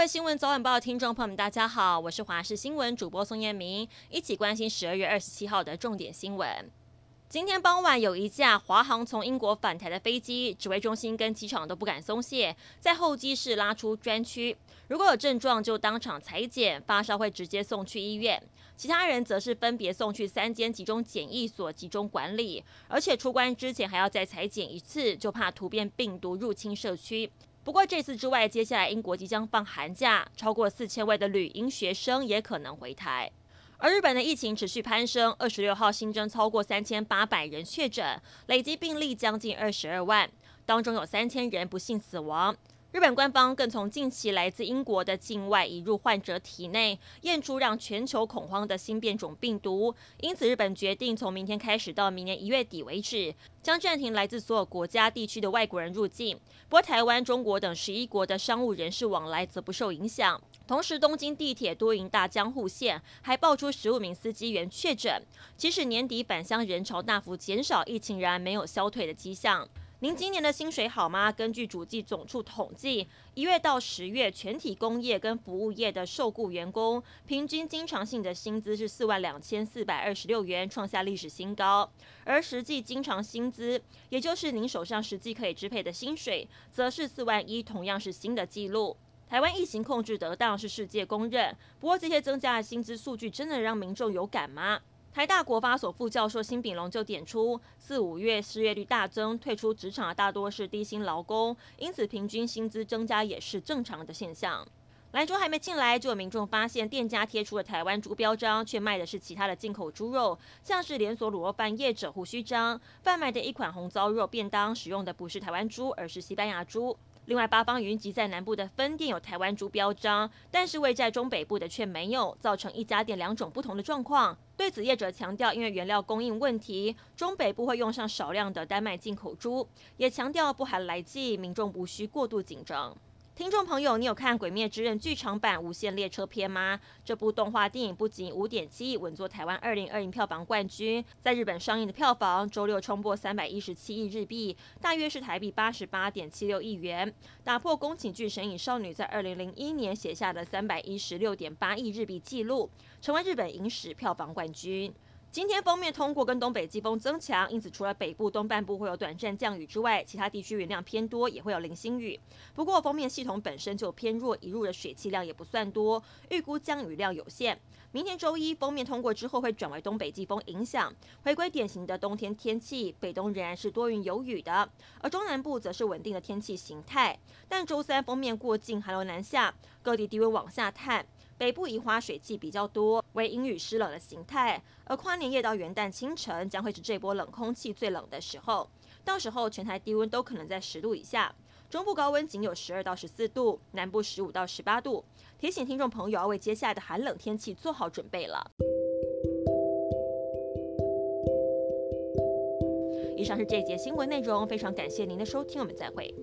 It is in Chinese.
各位新闻早晚报的听众朋友们，大家好，我是华视新闻主播宋彦明，一起关心十二月二十七号的重点新闻。今天傍晚，有一架华航从英国返台的飞机，指挥中心跟机场都不敢松懈，在候机室拉出专区，如果有症状就当场裁剪，发烧会直接送去医院，其他人则是分别送去三间集中检疫所集中管理，而且出关之前还要再裁剪一次，就怕突变病毒入侵社区。不过这次之外，接下来英国即将放寒假，超过四千位的旅英学生也可能回台。而日本的疫情持续攀升，二十六号新增超过三千八百人确诊，累计病例将近二十二万，当中有三千人不幸死亡。日本官方更从近期来自英国的境外移入患者体内验出让全球恐慌的新变种病毒，因此日本决定从明天开始到明年一月底为止，将暂停来自所有国家地区的外国人入境。不过，台湾、中国等十一国的商务人士往来则不受影响。同时，东京地铁多营大江户线还爆出十五名司机员确诊。即使年底返乡人潮大幅减少，疫情仍然没有消退的迹象。您今年的薪水好吗？根据主计总处统计，一月到十月，全体工业跟服务业的受雇员工平均经常性的薪资是四万两千四百二十六元，创下历史新高。而实际经常薪资，也就是您手上实际可以支配的薪水，则是四万一，同样是新的纪录。台湾疫情控制得当是世界公认，不过这些增加的薪资数据真的让民众有感吗？台大国发所副教授辛炳龙就点出，四五月失业率大增，退出职场的大多是低薪劳工，因此平均薪资增加也是正常的现象。兰州还没进来，就有民众发现店家贴出了台湾猪标章，却卖的是其他的进口猪肉，像是连锁卤肉饭业者胡须章贩卖的一款红糟肉便当，使用的不是台湾猪，而是西班牙猪。另外，八方云集在南部的分店有台湾猪标章，但是位在中北部的却没有，造成一家店两种不同的状况。对此，业者强调，因为原料供应问题，中北部会用上少量的丹麦进口猪，也强调不含来剂，民众无需过度紧张。听众朋友，你有看《鬼灭之刃》剧场版《无限列车篇》吗？这部动画电影不仅五点七亿稳坐台湾二零二零票房冠军，在日本上映的票房周六冲破三百一十七亿日币，大约是台币八十八点七六亿元，打破宫崎骏《神隐少女》在二零零一年写下的三百一十六点八亿日币纪录，成为日本影史票房冠军。今天封面通过跟东北季风增强，因此除了北部东半部会有短暂降雨之外，其他地区云量偏多，也会有零星雨。不过封面系统本身就偏弱，移入的水汽量也不算多，预估降雨量有限。明天周一封面通过之后会转为东北季风影响，回归典型的冬天天气。北东仍然是多云有雨的，而中南部则是稳定的天气形态。但周三封面过境，寒流南下，各地低温往下探。北部宜花水汽比较多，为阴雨湿冷的形态，而跨年夜到元旦清晨将会是这波冷空气最冷的时候，到时候全台低温都可能在十度以下，中部高温仅有十二到十四度，南部十五到十八度。提醒听众朋友要为接下来的寒冷天气做好准备了。以上是这节新闻内容，非常感谢您的收听，我们再会。